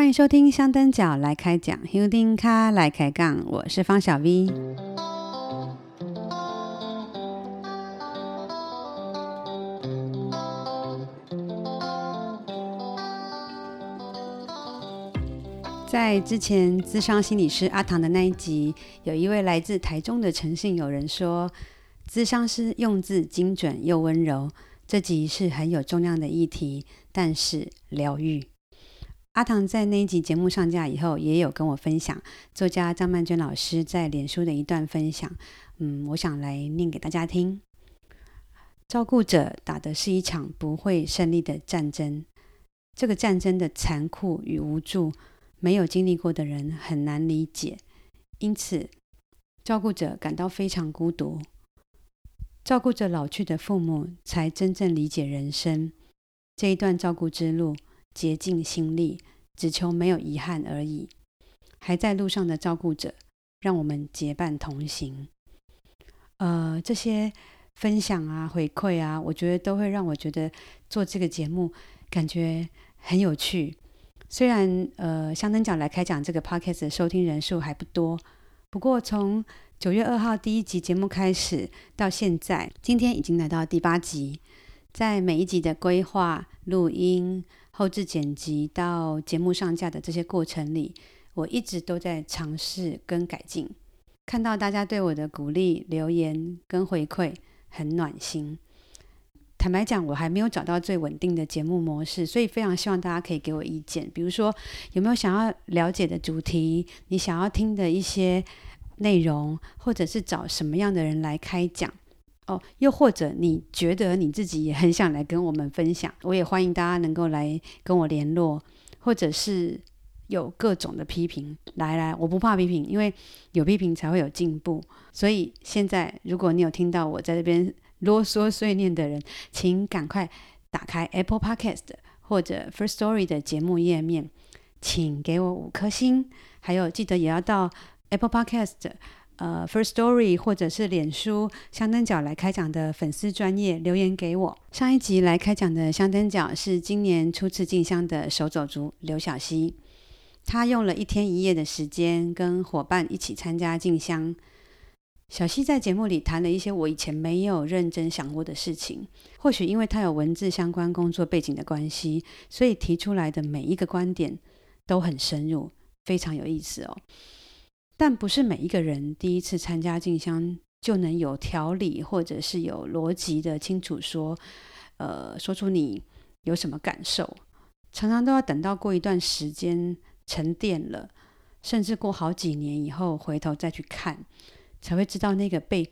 欢迎收听香灯脚来开讲，香灯脚来开杠，我是方小 V。在之前咨商心理师阿唐的那一集，有一位来自台中的诚信友人说，咨商师用字精准又温柔。这集是很有重量的议题，但是疗愈。阿唐在那一集节目上架以后，也有跟我分享作家张曼娟老师在脸书的一段分享。嗯，我想来念给大家听。照顾者打的是一场不会胜利的战争，这个战争的残酷与无助。没有经历过的人很难理解，因此照顾者感到非常孤独。照顾着老去的父母，才真正理解人生。这一段照顾之路，竭尽心力，只求没有遗憾而已。还在路上的照顾者，让我们结伴同行。呃，这些分享啊、回馈啊，我觉得都会让我觉得做这个节目感觉很有趣。虽然呃，香灯脚来开讲这个 podcast 的收听人数还不多，不过从九月二号第一集节目开始到现在，今天已经来到第八集。在每一集的规划、录音、后制剪辑到节目上架的这些过程里，我一直都在尝试跟改进。看到大家对我的鼓励、留言跟回馈，很暖心。坦白讲，我还没有找到最稳定的节目模式，所以非常希望大家可以给我意见。比如说，有没有想要了解的主题？你想要听的一些内容，或者是找什么样的人来开讲？哦，又或者你觉得你自己也很想来跟我们分享，我也欢迎大家能够来跟我联络，或者是有各种的批评，来来，我不怕批评，因为有批评才会有进步。所以现在，如果你有听到我在这边。啰嗦碎念的人，请赶快打开 Apple Podcast 或者 First Story 的节目页面，请给我五颗星。还有，记得也要到 Apple Podcast、呃 First Story 或者是脸书香灯角来开讲的粉丝专业留言给我。上一集来开讲的香灯角是今年初次进香的手走族刘小溪，他用了一天一夜的时间跟伙伴一起参加进香。小溪在节目里谈了一些我以前没有认真想过的事情，或许因为他有文字相关工作背景的关系，所以提出来的每一个观点都很深入，非常有意思哦。但不是每一个人第一次参加进香就能有条理或者是有逻辑的清楚说，呃，说出你有什么感受，常常都要等到过一段时间沉淀了，甚至过好几年以后回头再去看。才会知道那个被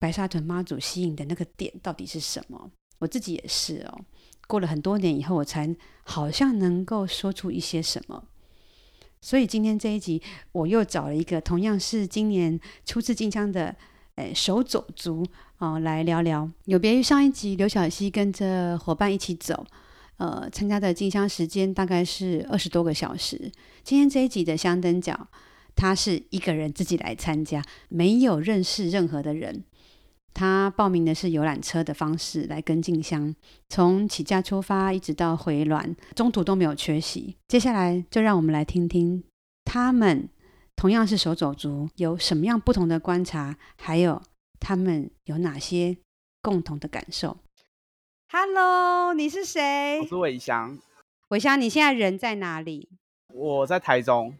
白沙屯妈祖吸引的那个点到底是什么。我自己也是哦，过了很多年以后，我才好像能够说出一些什么。所以今天这一集，我又找了一个同样是今年初次进香的诶手走族哦来聊聊。有别于上一集刘小溪跟着伙伴一起走，呃，参加的进香时间大概是二十多个小时。今天这一集的香灯脚。他是一个人自己来参加，没有认识任何的人。他报名的是游览车的方式来跟进香，从起驾出发一直到回銮，中途都没有缺席。接下来就让我们来听听他们同样是手走族有什么样不同的观察，还有他们有哪些共同的感受。Hello，你是谁？我是伟翔。伟翔，你现在人在哪里？我在台中。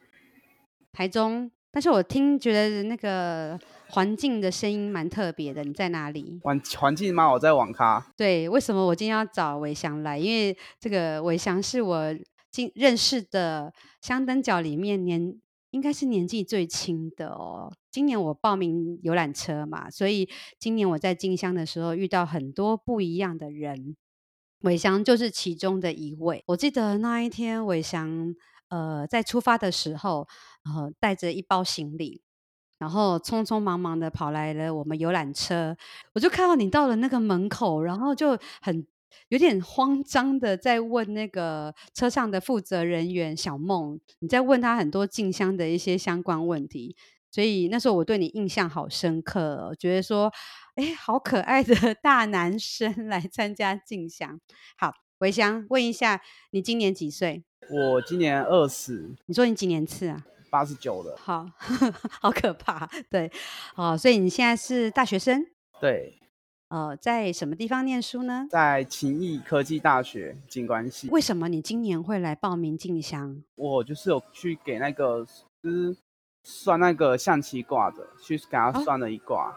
台中，但是我听觉得那个环境的声音蛮特别的。你在哪里？环环境吗？我在网咖。对，为什么我今天要找伟翔来？因为这个伟翔是我今认识的香灯角里面年应该是年纪最轻的哦。今年我报名游览车嘛，所以今年我在进香的时候遇到很多不一样的人，伟翔就是其中的一位。我记得那一天伟翔。呃，在出发的时候，呃，带着一包行李，然后匆匆忙忙的跑来了我们游览车。我就看到你到了那个门口，然后就很有点慌张的在问那个车上的负责人员小梦，你在问他很多进香的一些相关问题。所以那时候我对你印象好深刻，我觉得说，哎，好可爱的 大男生来参加进香。好，维香，问一下，你今年几岁？我今年二十。你说你几年次啊？八十九了。好，好可怕。对，哦，所以你现在是大学生？对。呃，在什么地方念书呢？在勤益科技大学景观系。为什么你今年会来报名进香？我就是有去给那个，就是算那个象棋卦的，去给他算了一卦。哦、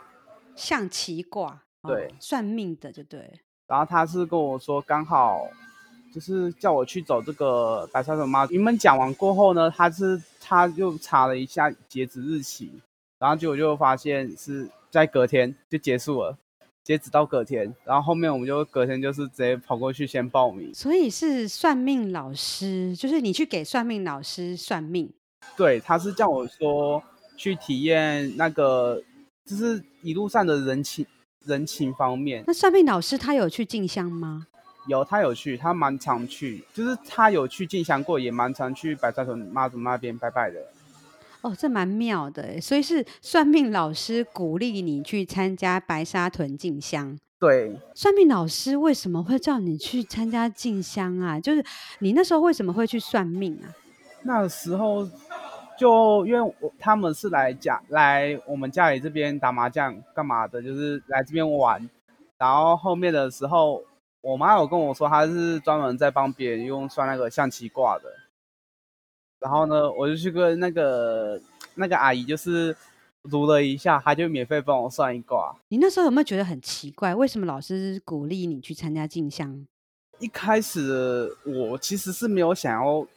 象棋卦，对、哦，算命的就对。然后他是跟我说，刚好就是叫我去走这个白沙屯妈祖。你们讲完过后呢，他是他又查了一下截止日期，然后结果就发现是在隔天就结束了。截止到隔天，然后后面我们就隔天就是直接跑过去先报名。所以是算命老师，就是你去给算命老师算命。对，他是叫我说去体验那个，就是一路上的人情人情方面。那算命老师他有去进香吗？有，他有去，他蛮常去，就是他有去进香过，也蛮常去白沙屯妈祖那边拜拜的。哦，这蛮妙的，所以是算命老师鼓励你去参加白沙屯进香。对，算命老师为什么会叫你去参加进香啊？就是你那时候为什么会去算命啊？那时候就因为我他们是来家来我们家里这边打麻将干嘛的，就是来这边玩。然后后面的时候，我妈有跟我说，她是专门在帮别人用算那个象棋卦的。然后呢，我就去跟那个那个阿姨，就是读了一下，她就免费帮我算一卦。你那时候有没有觉得很奇怪？为什么老师鼓励你去参加进香？一开始我其实是没有想要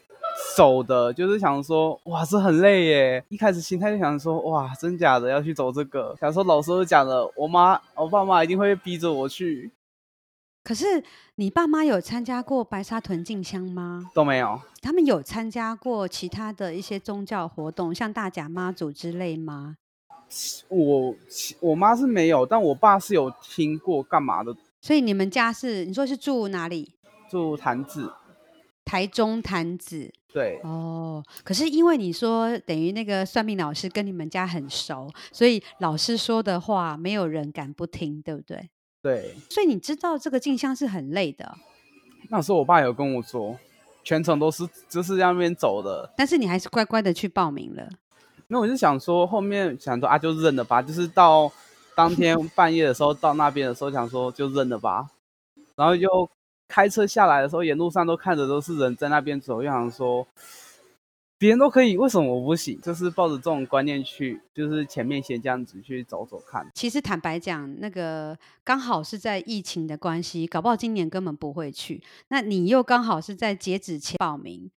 走的，就是想说，哇，这很累耶。一开始心态就想说，哇，真假的要去走这个？想说老师都讲了，我妈我爸妈一定会逼着我去。可是你爸妈有参加过白沙屯进香吗？都没有。他们有参加过其他的一些宗教活动，像大甲妈祖之类吗？我我妈是没有，但我爸是有听过干嘛的。所以你们家是你说是住哪里？住潭子，台中潭子。对。哦，可是因为你说等于那个算命老师跟你们家很熟，所以老师说的话没有人敢不听，对不对？对，所以你知道这个镜像是很累的。那时候我爸有跟我说，全程都是就是在那边走的。但是你还是乖乖的去报名了。那我就想说，后面想说啊，就认了吧。就是到当天 半夜的时候到那边的时候，想说就认了吧。然后就开车下来的时候，沿路上都看着都是人在那边走，又想说。别人都可以，为什么我不行？就是抱着这种观念去，就是前面先这样子去走走看。其实坦白讲，那个刚好是在疫情的关系，搞不好今年根本不会去。那你又刚好是在截止前报名，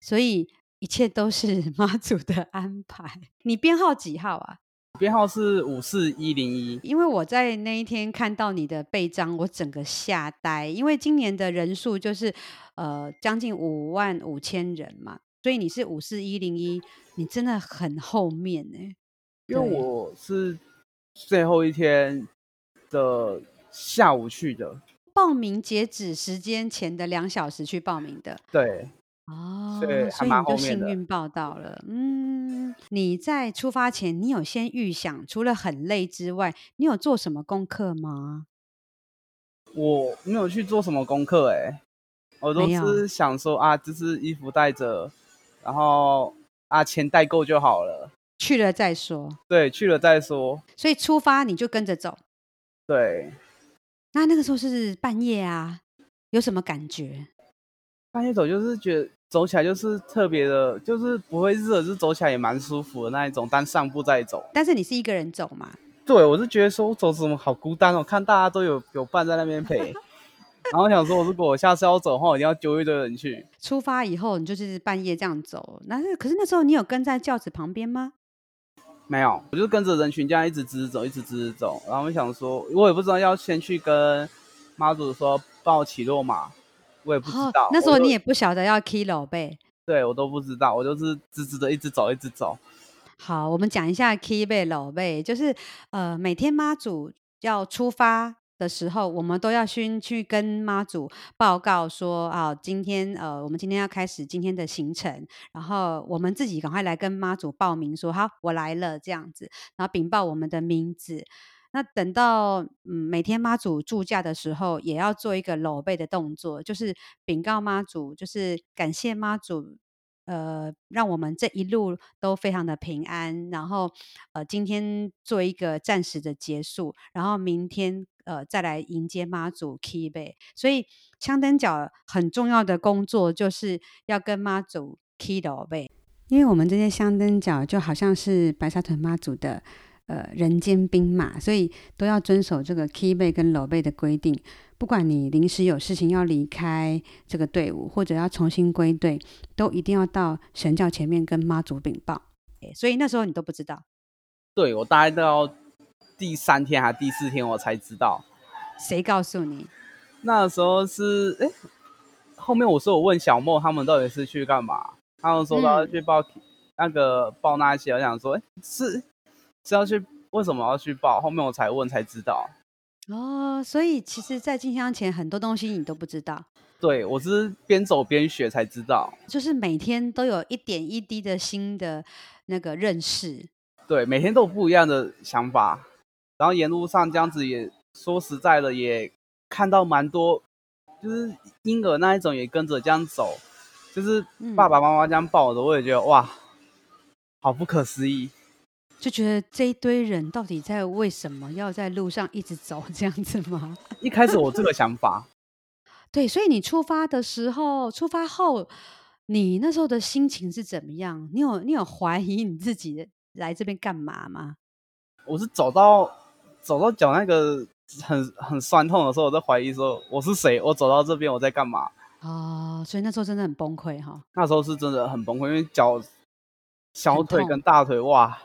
所以一切都是妈祖的安排。你编号几号啊？编号是五四一零一。因为我在那一天看到你的背章，我整个吓呆，因为今年的人数就是呃将近五万五千人嘛。所以你是五四一零一，你真的很后面呢、欸。因为我是最后一天的下午去的，报名截止时间前的两小时去报名的。对，哦，所以你就幸运报到了。嗯，你在出发前，你有先预想，除了很累之外，你有做什么功课吗？我没有去做什么功课、欸，哎，我都是想说啊，就是衣服带着。然后啊，钱带够就好了。去了再说。对，去了再说。所以出发你就跟着走。对。那那个时候是半夜啊，有什么感觉？半夜走就是觉得走起来就是特别的，就是不会热，就是走起来也蛮舒服的那一种。但上步再走。但是你是一个人走嘛？对，我是觉得说我走什么好孤单哦，看大家都有有伴在那边陪。然后我想说，如果我下次要走的话，我一定要揪一堆人去。出发以后，你就是半夜这样走。那是，可是那时候你有跟在轿子旁边吗？没有，我就跟着人群这样一直直直走，一直直直走。然后我想说，我也不知道要先去跟妈祖说帮我起落马，我也不知道。哦、那时候你也不晓得要起落马？对，我都不知道，我就是直直的一直走，一直走。好，我们讲一下起落马，就是呃，每天妈祖要出发的时候，我们都要先去跟妈祖报告说啊，今天呃，我们今天要开始今天的行程，然后我们自己赶快来跟妈祖报名说好，我来了这样子，然后禀报我们的名字。那等到嗯每天妈祖住驾的时候，也要做一个卤杯的动作，就是禀告妈祖，就是感谢妈祖，呃，让我们这一路都非常的平安。然后呃，今天做一个暂时的结束，然后明天呃再来迎接妈祖起马。所以香灯脚很重要的工作就是要跟妈祖起卤杯。因为我们这些香灯脚就好像是白沙屯妈祖的呃人间兵马，所以都要遵守这个起马跟卤杯的规定。不管你临时有事情要离开这个队伍，或者要重新归队，都一定要到神教前面跟妈祖禀报。所以那时候你都不知道？对，我大概到第三天还第四天我才知道。谁告诉你？那时候是哎，后面我说我问小莫他们到底是去干嘛？他们说要去报、嗯、那个报那些，我想说，哎，是是要去，为什么要去报？后面我才问才知道。哦，所以其实，在进香前很多东西你都不知道。对，我是边走边学才知道。就是每天都有一点一滴的新的那个认识。对，每天都有不一样的想法。然后沿路上这样子也说实在的，也看到蛮多，就是婴儿那一种也跟着这样走。就是爸爸妈妈这样抱着，我也觉得哇，好不可思议，就觉得这一堆人到底在为什么要在路上一直走这样子吗？一开始我这个想法，对，所以你出发的时候，出发后，你那时候的心情是怎么样？你有你有怀疑你自己来这边干嘛吗？我是走到走到脚那个很很酸痛的时候，我在怀疑说我是谁？我走到这边我在干嘛？哦，所以那时候真的很崩溃哈。那时候是真的很崩溃，因为脚、小腿跟大腿哇，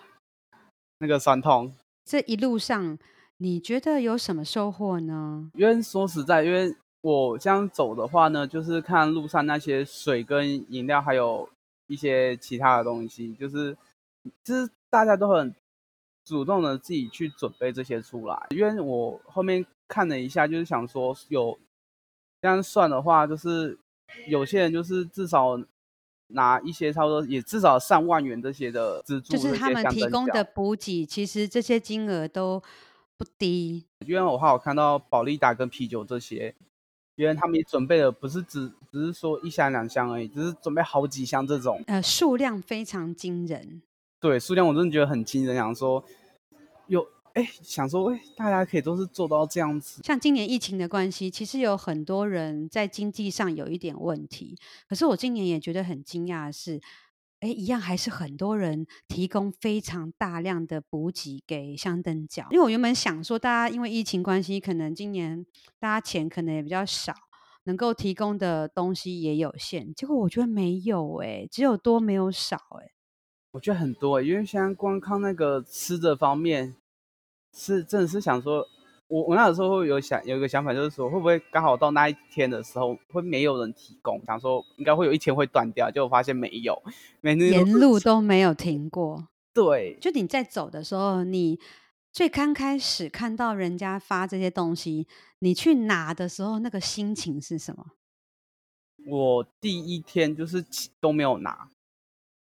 那个酸痛。这一路上你觉得有什么收获呢？因为说实在，因为我这样走的话呢，就是看路上那些水跟饮料，还有一些其他的东西，就是就是大家都很主动的自己去准备这些出来。因为我后面看了一下，就是想说有。这样算的话，就是有些人就是至少拿一些差不多也至少上万元这些的资助，就是他们提供的补给，其实这些金额都不低。因为我还有看到保利达跟啤酒这些，因为他们也准备了，不是只只是说一箱两箱而已，只是准备好几箱这种，呃，数量非常惊人。对，数量我真的觉得很惊人，想说有。哎，想说，哎，大家可以都是做到这样子。像今年疫情的关系，其实有很多人在经济上有一点问题。可是我今年也觉得很惊讶的是，哎，一样还是很多人提供非常大量的补给给香灯角。因为我原本想说，大家因为疫情关系，可能今年大家钱可能也比较少，能够提供的东西也有限。结果我觉得没有，哎，只有多没有少，哎。我觉得很多，因为现在光靠那个吃的方面。是，真的是想说，我我那时候会有想有一个想法，就是说会不会刚好到那一天的时候会没有人提供？想说应该会有一天会断掉，结果发现没有，每天沿路都没有停过。对，就你在走的时候，你最刚开始看到人家发这些东西，你去拿的时候，那个心情是什么？我第一天就是都没有拿。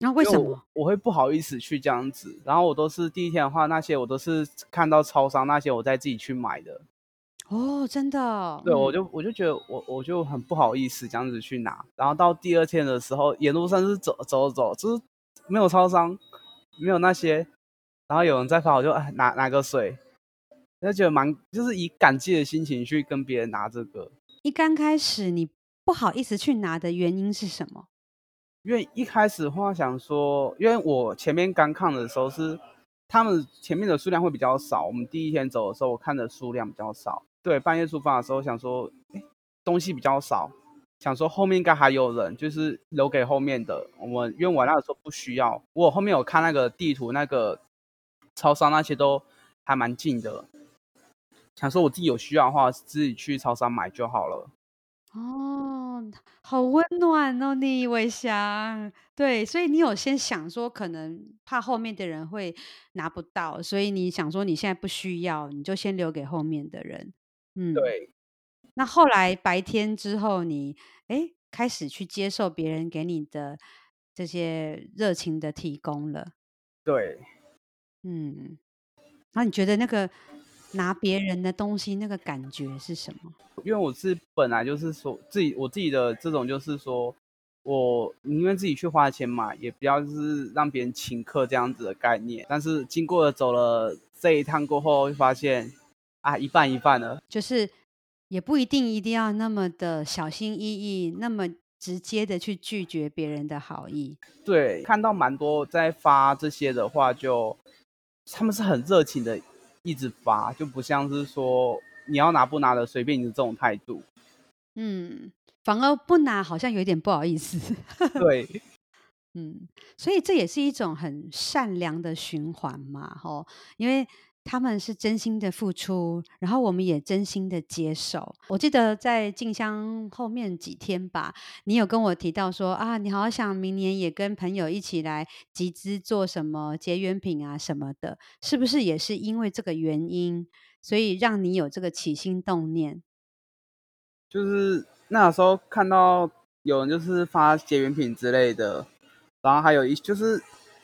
那为什么我，我会不好意思去这样子？然后我都是第一天的话，那些我都是看到超商那些，我再自己去买的。哦，真的？对，我就我就觉得我我就很不好意思这样子去拿。然后到第二天的时候，沿路上是走走走，就是没有超商，没有那些。然后有人在发，我就哎拿拿个水，就觉得蛮就是以感激的心情去跟别人拿这个。一刚开始你不好意思去拿的原因是什么？因为一开始的话想说，因为我前面刚看的时候是他们前面的数量会比较少，我们第一天走的时候我看的数量比较少。对，半夜出发的时候想说，哎，东西比较少，想说后面应该还有人，就是留给后面的。我们因为我那个时候不需要，我后面有看那个地图，那个超商那些都还蛮近的，想说我自己有需要的话，自己去超商买就好了。哦，好温暖哦，你伟翔。对，所以你有先想说，可能怕后面的人会拿不到，所以你想说你现在不需要，你就先留给后面的人。嗯，对。那后来白天之后你，你哎开始去接受别人给你的这些热情的提供了。对，嗯。那你觉得那个拿别人的东西那个感觉是什么？因为我是本来就是说自己我自己的这种就是说，我宁愿自己去花钱买，也不要就是让别人请客这样子的概念。但是经过了走了这一趟过后，会发现啊，一半一半了，就是也不一定一定要那么的小心翼翼，那么直接的去拒绝别人的好意。对，看到蛮多在发这些的话就，就他们是很热情的。一直发就不像是说你要拿不拿的随便你的这种态度，嗯，反而不拿好像有点不好意思，对，嗯，所以这也是一种很善良的循环嘛，吼，因为。他们是真心的付出，然后我们也真心的接受。我记得在静香后面几天吧，你有跟我提到说啊，你好想明年也跟朋友一起来集资做什么结缘品啊什么的，是不是也是因为这个原因，所以让你有这个起心动念？就是那时候看到有人就是发结缘品之类的，然后还有一就是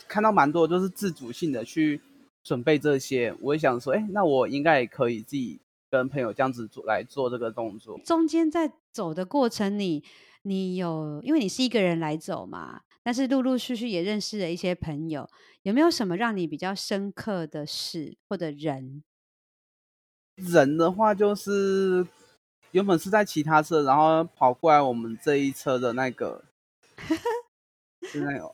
看到蛮多就是自主性的去。准备这些，我也想说，哎，那我应该也可以自己跟朋友这样子做来做这个动作。中间在走的过程里，你你有因为你是一个人来走嘛，但是陆陆续续也认识了一些朋友，有没有什么让你比较深刻的事或者人？人的话，就是原本是在其他车，然后跑过来我们这一车的那个，是那个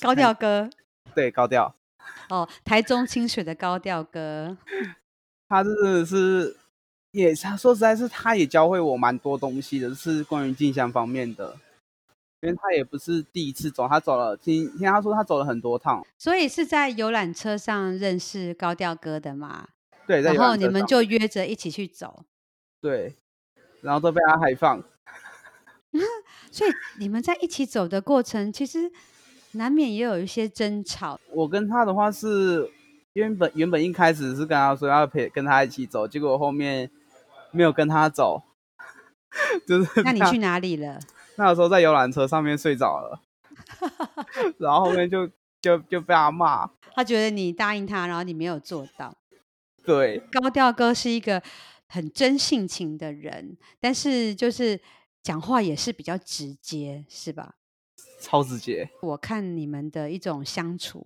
高调哥，对，高调。哦，台中清水的高调哥，他真的是，也他说实在是，他也教会我蛮多东西的，是关于静香方面的。因为他也不是第一次走，他走了，听听他说他走了很多趟，所以是在游览车上认识高调哥的嘛？对，然后你们就约着一起去走，对，然后都被他海放。所以你们在一起走的过程，其实。难免也有一些争吵。我跟他的话是原本原本一开始是跟他说要陪跟他一起走，结果后面没有跟他走，就是。那你去哪里了？那个时候在游览车上面睡着了，然后后面就就就被他骂。他觉得你答应他，然后你没有做到。对，高调哥是一个很真性情的人，但是就是讲话也是比较直接，是吧？超直接。我看你们的一种相处，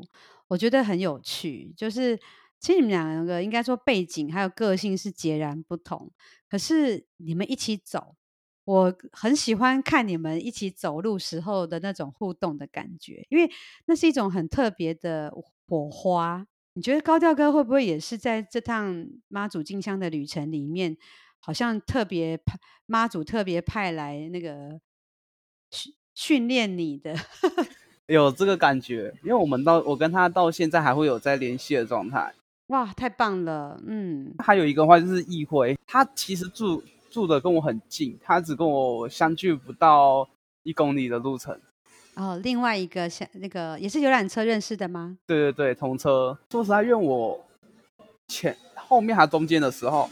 我觉得很有趣。就是其实你们两个应该说背景还有个性是截然不同，可是你们一起走，我很喜欢看你们一起走路时候的那种互动的感觉，因为那是一种很特别的火花。你觉得高调哥会不会也是在这趟妈祖进香的旅程里面，好像特别派妈祖特别派来那个？训训练你的 有这个感觉，因为我们到我跟他到现在还会有在联系的状态。哇，太棒了！嗯，还有一个话就是易辉，他其实住住的跟我很近，他只跟我相距不到一公里的路程。哦，另外一个像那个也是游览车认识的吗？对对对，同车。说实在，因为我前后面还中间的时候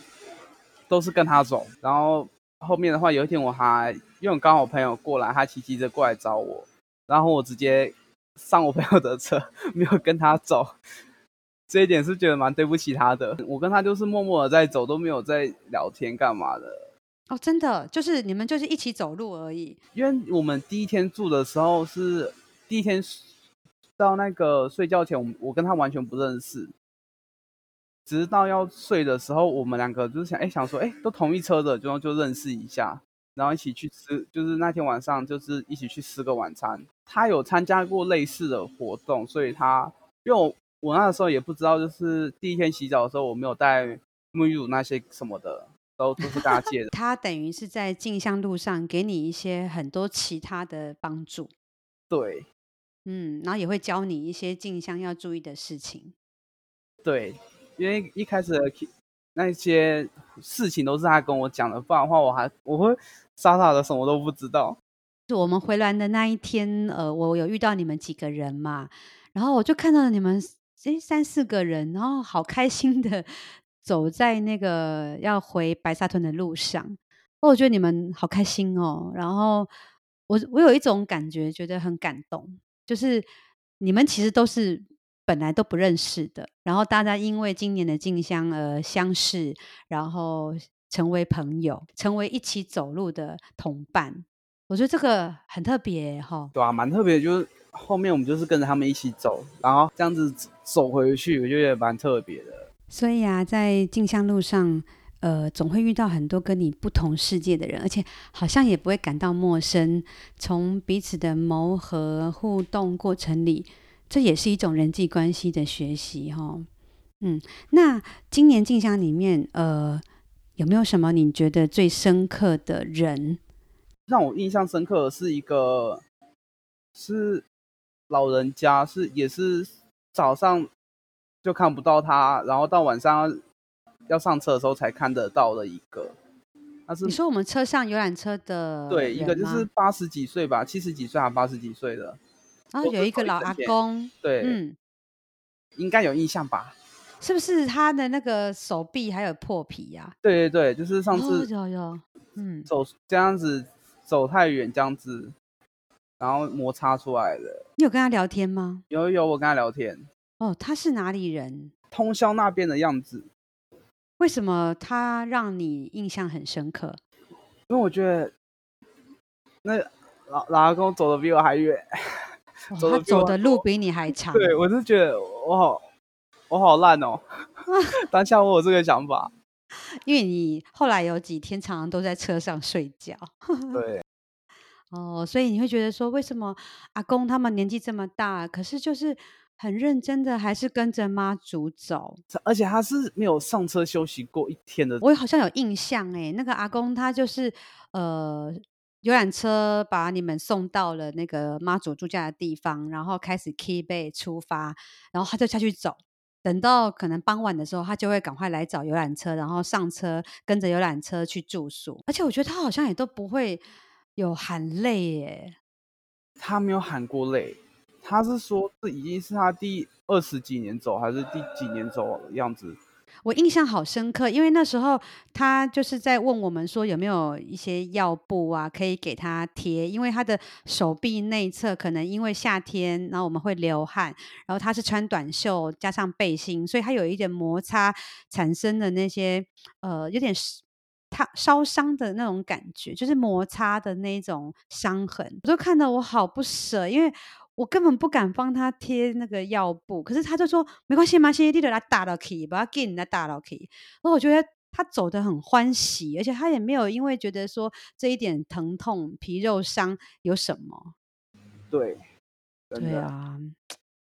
都是跟他走，然后。后面的话，有一天我还因为刚好朋友过来，他骑机车过来找我，然后我直接上我朋友的车，没有跟他走。这一点是觉得蛮对不起他的。我跟他就是默默的在走，都没有在聊天干嘛的。哦，真的，就是你们就是一起走路而已。因为我们第一天住的时候是第一天到那个睡觉前，我我跟他完全不认识。直到要睡的时候，我们两个就是想，哎，想说，哎，都同一车的，就就认识一下，然后一起去吃，就是那天晚上就是一起去吃个晚餐。他有参加过类似的活动，所以他，因为我我那时候也不知道，就是第一天洗澡的时候，我没有带沐浴乳那些什么的，都都是大家借的。他等于是在进香路上给你一些很多其他的帮助。对，嗯，然后也会教你一些进香要注意的事情。对。因为一开始的那些事情都是他跟我讲的，不然的话我还我会傻傻的什么都不知道。就我们回来的那一天，呃，我有遇到你们几个人嘛，然后我就看到你们诶三四个人，然后好开心的走在那个要回白沙屯的路上，我觉得你们好开心哦。然后我我有一种感觉，觉得很感动，就是你们其实都是本来都不认识的，然后大家因为今年的静香而相识，然后成为朋友，成为一起走路的同伴。我觉得这个很特别哈。对啊，蛮特别，就是后面我们就是跟着他们一起走，然后这样子走回去，我觉得也蛮特别的。所以啊，在进香路上，呃，总会遇到很多跟你不同世界的人，而且好像也不会感到陌生。从彼此的磨合互动过程里，这也是一种人际关系的学习哈。嗯，那今年进香里面，呃，有没有什么你觉得最深刻的人？让我印象深刻的是一个，是老人家，是也是早上。就看不到他，然后到晚上要上车的时候才看得到的一个。他是你说我们车上游览车的对，一个就是八十几岁吧，七十几岁还八十几岁的。然后有一个老阿公，对，嗯，应该有印象吧？是不是他的那个手臂还有破皮呀？啊？对对对，就是上次，哦，有有，嗯，走这样子走太远这样子，然后摩擦出来的。你有跟他聊天吗？有有，我跟他聊天。哦，他是哪里人？通宵那边的样子。为什么他让你印象很深刻？因为我觉得那老老阿公走的比我还远，哦，他走的路比你还长。对，我是觉得我好我好烂哦。当下我有这个想法，因为你后来有几天常常都在车上睡觉。对。哦，所以你会觉得说，为什么阿公他们年纪这么大，可是就是。很认真的，还是跟着妈祖走，而且他是没有上车休息过一天的。我好像有印象哎，那个阿公他就是呃，游览车把你们送到了那个妈祖住家的地方，然后开始 key bay 出发，然后他就下去走，等到可能傍晚的时候，他就会赶快来找游览车，然后上车跟着游览车去住宿。而且我觉得他好像也都不会有喊累耶，他没有喊过累。他是说，这已经是他第二十几年走，还是第几年走的样子？我印象好深刻，因为那时候他就是在问我们说有没有一些药布啊，可以给他贴，因为他的手臂内侧可能因为夏天，然后我们会流汗，然后他是穿短袖加上背心，所以他有一点摩擦产生的那些呃有点烫烧伤的那种感觉，就是摩擦的那种伤痕，我就看得我好不舍，因为。我根本不敢帮他贴那个药布，可是他就说没关系，没关系，你就来打到去，不要紧，你来打到去。那我觉得他走得很欢喜，而且他也没有因为觉得说这一点疼痛、皮肉伤有什么。对，对啊，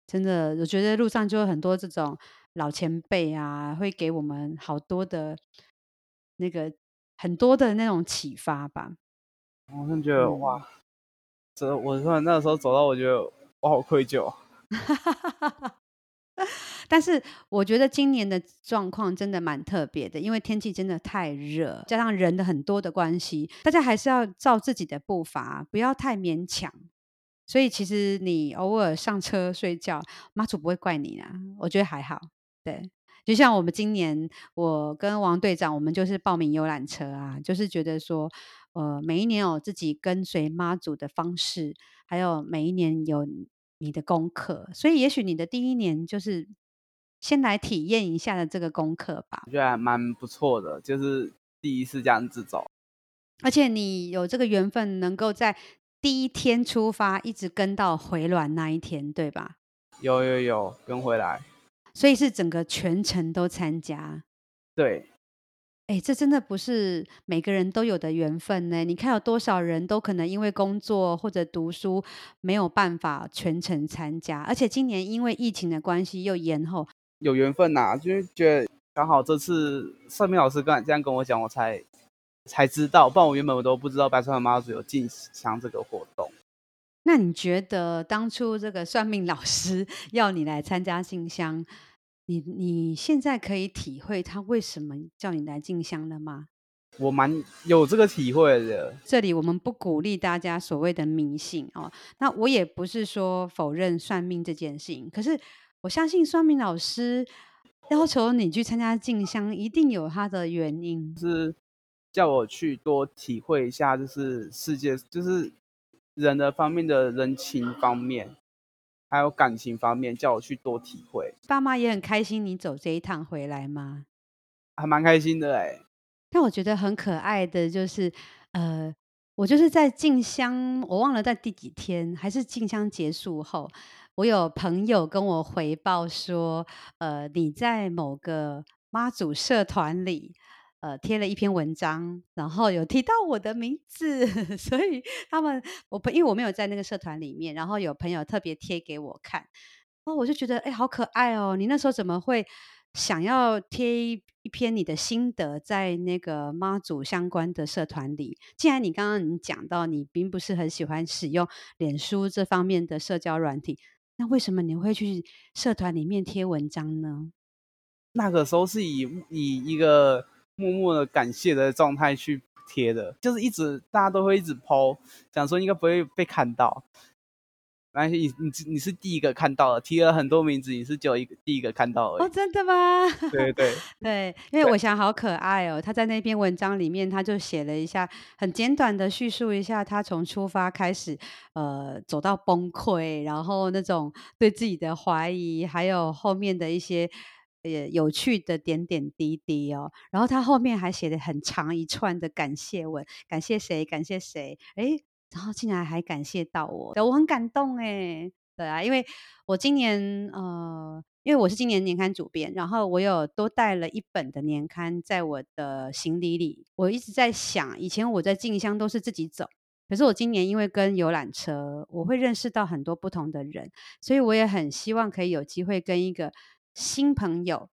真的，我觉得路上就有很多这种老前辈啊，会给我们好多的那个很多的那种启发吧。我真觉得、嗯、这我突然那个时候走到，我觉得我好愧疚。但是我觉得今年的状况真的蛮特别的，因为天气真的太热，加上人的很多的关系，大家还是要照自己的步伐，不要太勉强。所以其实你偶尔上车睡觉，妈祖不会怪你啦，我觉得还好。对，就像我们今年，我跟王队长，我们就是报名游览车啊，就是觉得说。呃，每一年有自己跟随妈祖的方式，还有每一年有你的功课，所以也许你的第一年就是先来体验一下的这个功课吧。我觉得还蛮不错的，就是第一次这样子走，而且你有这个缘分，能够在第一天出发，一直跟到回銮那一天，对吧？有有有，跟回来，所以是整个全程都参加。对。哎，这真的不是每个人都有的缘分呢。你看有多少人都可能因为工作或者读书没有办法全程参加，而且今年因为疫情的关系又延后。有缘分呐、啊，就是觉得刚好这次算命老师刚才这样跟我讲，我才才知道，不然我原本我都不知道白沙屯妈祖有进香这个活动。那你觉得当初这个算命老师 要你来参加进香？你你现在可以体会他为什么叫你来进香了吗？我蛮有这个体会的。这里我们不鼓励大家所谓的迷信哦。那我也不是说否认算命这件事情，可是我相信算命老师要求你去参加进香，一定有他的原因。是叫我去多体会一下，就是世界，就是人的方面的人情方面。还有感情方面，叫我去多体会。爸妈也很开心你走这一趟回来吗？还蛮开心的哎。但我觉得很可爱的就是，呃，我就是在进香，我忘了在第几天，还是进香结束后，我有朋友跟我回报说，呃，你在某个妈祖社团里。呃，贴了一篇文章，然后有提到我的名字，所以他们我朋因为我没有在那个社团里面，然后有朋友特别贴给我看，哦，我就觉得哎，好可爱哦！你那时候怎么会想要贴一篇你的心得在那个妈祖相关的社团里？既然你刚刚你讲到你并不是很喜欢使用脸书这方面的社交软体，那为什么你会去社团里面贴文章呢？那个时候是以以一个。默默的感谢的状态去贴的，就是一直大家都会一直 po，想说应该不会被看到。而且你你你是第一个看到的，提了很多名字，你是只有一个第一个看到而已。哦，真的吗？对对 对，因为我想好可爱哦。他在那篇文章里面，他就写了一下，很简短的叙述一下他从出发开始，呃，走到崩溃，然后那种对自己的怀疑，还有后面的一些。也有趣的点点滴滴哦，然后他后面还写了很长一串的感谢文，感谢谁，感谢谁，诶，然后竟然还感谢到我，我很感动诶，对啊，因为我今年呃，因为我是今年年刊主编，然后我有多带了一本的年刊在我的行李里，我一直在想，以前我在进香都是自己走，可是我今年因为跟游览车，我会认识到很多不同的人，所以我也很希望可以有机会跟一个。新朋友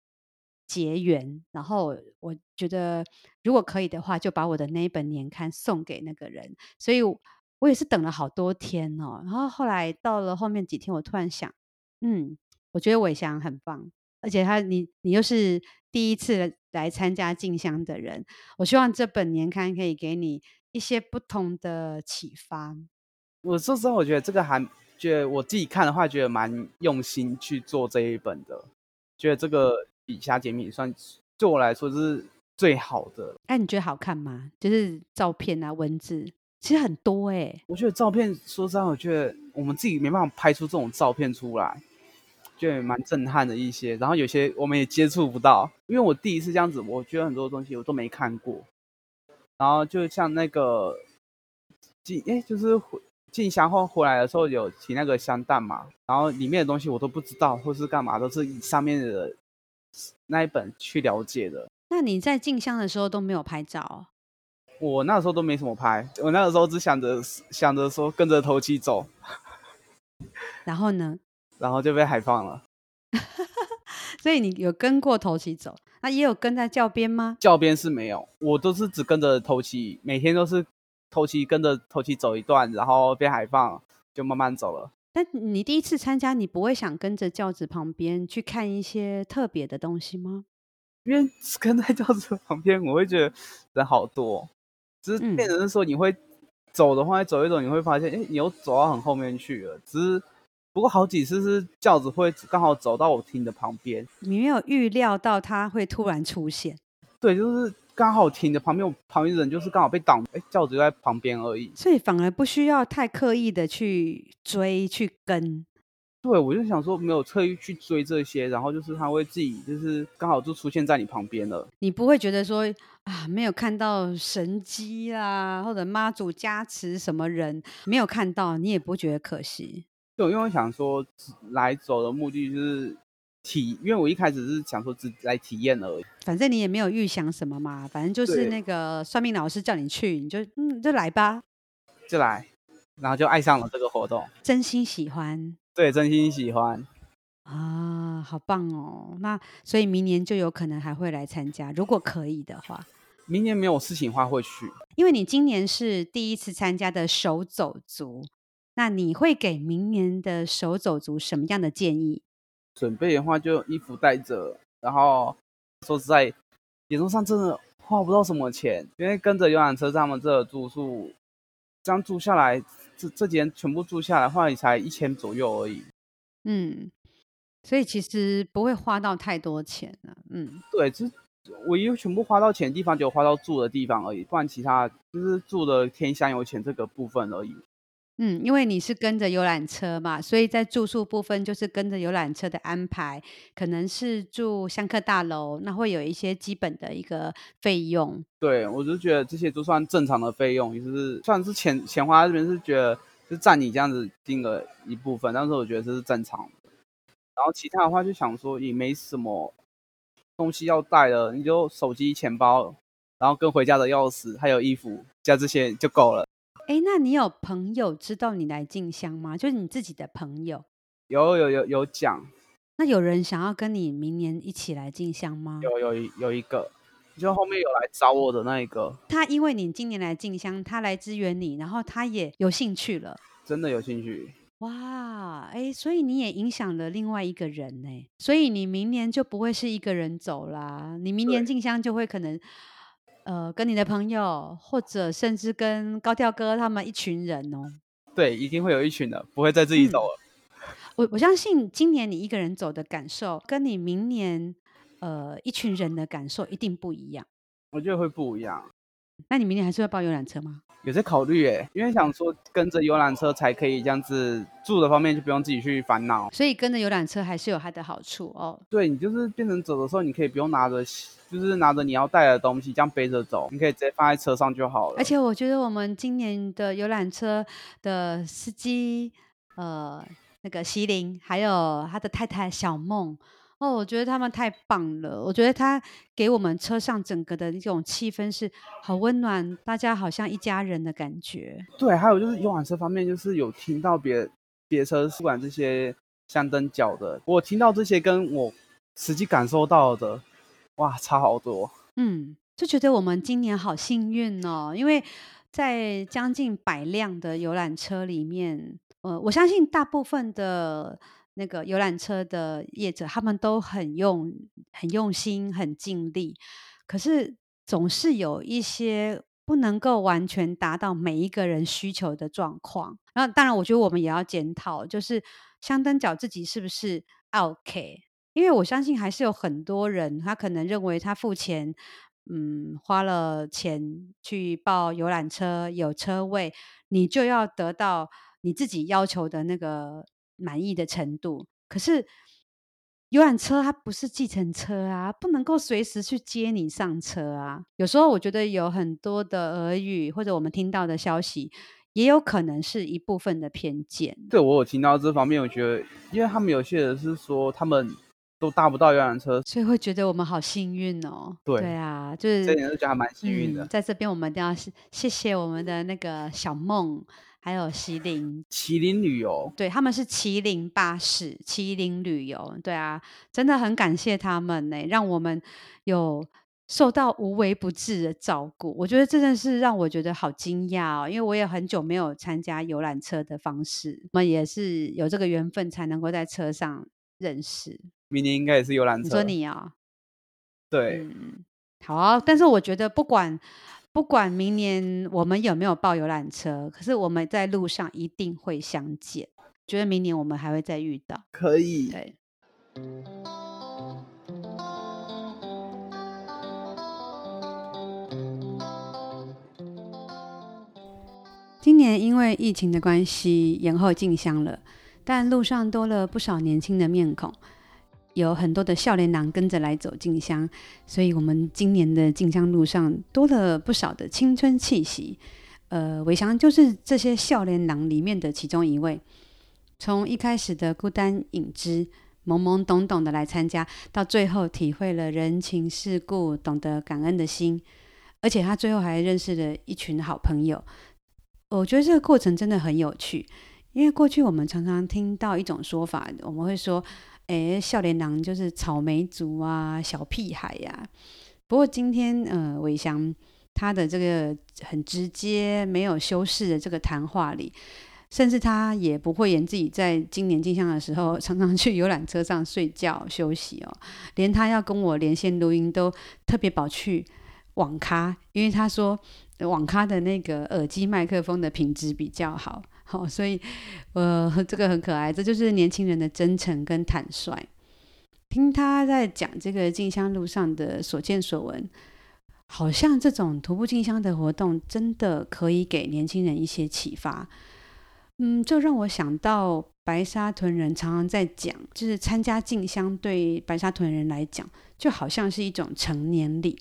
结缘，然后我觉得如果可以的话，就把我的那一本年刊送给那个人。所以，我也是等了好多天哦。然后后来到了后面几天，我突然想，嗯，我觉得伟翔很棒，而且他你你又是第一次来参加静香的人，我希望这本年刊可以给你一些不同的启发。我说实话，我觉得这个还觉得我自己看的话，觉得蛮用心去做这一本的。觉得这个笔下解密算对我来说是最好的。哎，你觉得好看吗？就是照片啊，文字其实很多哎、欸。我觉得照片，说实在，我觉得我们自己没办法拍出这种照片出来，觉得蛮震撼的一些。然后有些我们也接触不到，因为我第一次这样子，我觉得很多东西我都没看过。然后就像那个进哎，就是。进香后回来的时候有提那个香弹嘛，然后里面的东西我都不知道或是干嘛，都是以上面的那一本去了解的。那你在进香的时候都没有拍照？我那时候都没什么拍，我那个时候只想着想着说跟着头七走。然后呢？然后就被海放了。所以你有跟过头七走？那也有跟在教鞭吗？教鞭是没有，我都是只跟着头七，每天都是。头期跟着头期走一段，然后被海放，就慢慢走了。但你第一次参加，你不会想跟着轿子旁边去看一些特别的东西吗？因为跟在轿子旁边，我会觉得人好多，只是变成是说你会走的话，走一走，你会发现，哎，你又走到很后面去了。只是不过好几次是轿子会刚好走到我停的旁边，你没有预料到它会突然出现。对，就是。刚好停的旁边，我旁边人就是刚好被挡，哎，轿子就在旁边而已，所以反而不需要太刻意的去追去跟。对，我就想说没有特意去追这些，然后就是他会自己就是刚好就出现在你旁边了。你不会觉得说啊，没有看到神机啦，或者妈祖加持什么人没有看到，你也不会觉得可惜。对，因为我想说来走的目的就是。体，因为我一开始是想说只来体验而已，反正你也没有预想什么嘛，反正就是那个算命老师叫你去，你就嗯就来吧，就来，然后就爱上了这个活动，真心喜欢，对，真心喜欢。啊，好棒哦，那所以明年就有可能还会来参加，如果可以的话，明年没有事情的话会去，因为你今年是第一次参加的手走族，那你会给明年的手走族什么样的建议？准备的话，就衣服带着，然后说实在，演出上真的花不到什么钱，因为跟着游览车他们这住宿，这样住下来，这这几天全部住下来，话也才一千左右而已。嗯，所以其实不会花到太多钱了。嗯，对，就唯一全部花到钱的地方，就花到住的地方而已，不然其他就是住的天香油钱这个部分而已。嗯，因为你是跟着游览车嘛，所以在住宿部分就是跟着游览车的安排，可能是住香客大楼，那会有一些基本的一个费用。对，我就觉得这些都算正常的费用，就是算是钱钱花这边是觉得是占你这样子定的一部分，但是我觉得这是正常。然后其他的话就想说也没什么东西要带了，你就手机、钱包，然后跟回家的钥匙还有衣服，加这些就够了。哎，那你有朋友知道你来进香吗？就是你自己的朋友？有有有有讲。那有人想要跟你明年一起来进香吗？有有有一个，就后面有来找我的那一个。他因为你今年来进香，他来支援你，然后他也有兴趣了。真的有兴趣？哇，哎，所以你也影响了另外一个人呢。所以你明年就不会是一个人走啦。你明年进香就会可能。呃，跟你的朋友，或者甚至跟高调哥他们一群人哦。对，一定会有一群的，不会再自己走了。嗯、我我相信今年你一个人走的感受，跟你明年呃一群人的感受一定不一样。我觉得会不一样。那你明年还是会报游览车吗？有在考虑耶，因为想说跟着游览车才可以这样子住的方面就不用自己去烦恼。所以跟着游览车还是有它的好处哦。对，你就是变成走的时候，你可以不用拿着，就是拿着你要带的东西这样背着走，你可以直接放在车上就好了。而且我觉得我们今年的游览车的司机，呃，那个席琳，还有他的太太小梦。哦，我觉得他们太棒了。我觉得他给我们车上整个的一种气氛是好温暖，大家好像一家人的感觉。对，还有就是游览车方面，就是有听到别别车不管这些相灯脚的，我听到这些跟我实际感受到的，哇，差好多。嗯，就觉得我们今年好幸运哦，因为在将近百辆的游览车里面，呃，我相信大部分的。那个游览车的业者，他们都很用、很用心、很尽力，可是总是有一些不能够完全达到每一个人需求的状况。然后，当然，我觉得我们也要检讨，就是香灯脚自己是不是 OK？因为我相信还是有很多人，他可能认为他付钱，嗯，花了钱去报游览车，有车位，你就要得到你自己要求的那个。满意的程度，可是游览车它不是计程车啊，不能够随时去接你上车啊。有时候我觉得有很多的耳语，或者我们听到的消息，也有可能是一部分的偏见。对，我有听到这方面，我觉得，因为他们有些人是说他们都搭不到游览车，所以会觉得我们好幸运哦。对，对啊，就是这点是觉得还蛮幸运的。嗯，在这边，我们一定要谢谢我们的那个小梦。还有麒麟，麒麟旅游，对，他们是麒麟巴士，麒麟旅游，对啊，真的很感谢他们呢，让我们有受到无微不至的照顾。我觉得真的是让我觉得好惊讶哦，因为我也很久没有参加游览车的方式，我们也是有这个缘分才能够在车上认识。明年应该也是游览车，你说你啊、哦？对，嗯，好啊，但是我觉得不管。不管明年我们有没有报游览车，可是我们在路上一定会相见。觉得明年我们还会再遇到，可以。对。今年因为疫情的关系，延后进香了，但路上多了不少年轻的面孔。有很多的笑脸郎跟着来走进香，所以我们今年的进香路上多了不少的青春气息。呃，伟翔就是这些笑脸郎里面的其中一位。从一开始的孤单影只、懵懵懂懂的来参加，到最后体会了人情世故，懂得感恩的心，而且他最后还认识了一群好朋友。我觉得这个过程真的很有趣，因为过去我们常常听到一种说法，我们会说。哎，笑脸郎就是草莓族啊，小屁孩呀、不过今天，呃，伟翔他的这个很直接、没有修饰的这个谈话里，甚至他也不会演自己在今年进香的时候，常常去游览车上睡觉休息哦。连他要跟我连线录音，都特别跑去网咖，因为他说网咖的那个耳机麦克风的品质比较好。好，所以，呃，这个很可爱，这就是年轻人的真诚跟坦率。听他在讲这个进香路上的所见所闻，好像这种徒步进香的活动真的可以给年轻人一些启发。嗯，这让我想到白沙屯人常常在讲，就是参加进香对白沙屯人来讲，就好像是一种成年礼，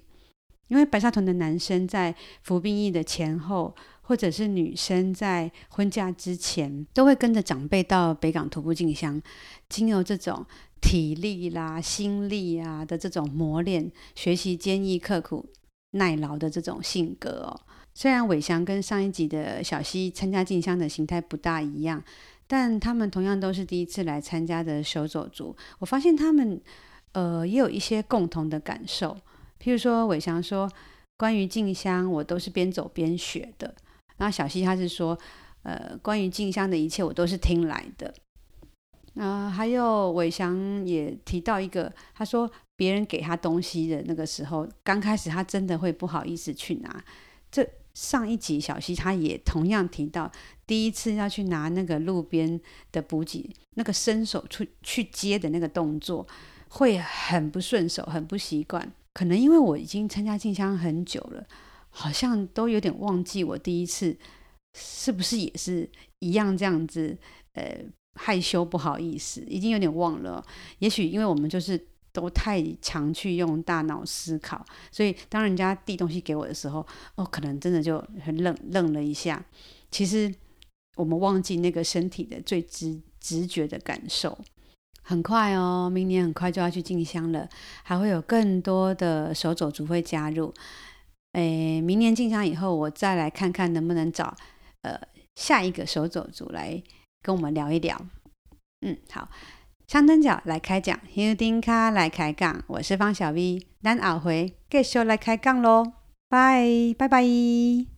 因为白沙屯的男生在服兵役的前后，或者是女生在婚嫁之前，都会跟着长辈到北港徒步进香，经由这种体力啦、心力啊的这种磨练，学习坚毅刻苦、耐劳的这种性格哦。虽然伟翔跟上一集的小溪参加进香的形态不大一样，但他们同样都是第一次来参加的手走族。我发现他们呃也有一些共同的感受，譬如说伟翔说，关于进香我都是边走边学的，然后小溪他是说，呃关于静香的一切我都是听来的。啊、呃，还有伟翔也提到一个，他说别人给他东西的那个时候，刚开始他真的会不好意思去拿。这上一集小溪他也同样提到，第一次要去拿那个路边的补给，那个伸手出去接的那个动作，会很不顺手，很不习惯。可能因为我已经参加静香很久了，好像都有点忘记我第一次是不是也是一样这样子，呃。害羞不好意思，已经有点忘了。也许因为我们就是都太常去用大脑思考，所以当人家递东西给我的时候，哦，可能真的就很愣愣了一下。其实我们忘记那个身体的最直直觉的感受。很快哦，明年很快就要去进香了，还会有更多的手肘族会加入。诶，明年进香以后，我再来看看能不能找呃下一个手走组来。跟我们聊一聊，嗯，好，香灯脚来开讲，香丁卡来开讲，我是方小 V，咱后回继续来开讲喽，拜拜拜。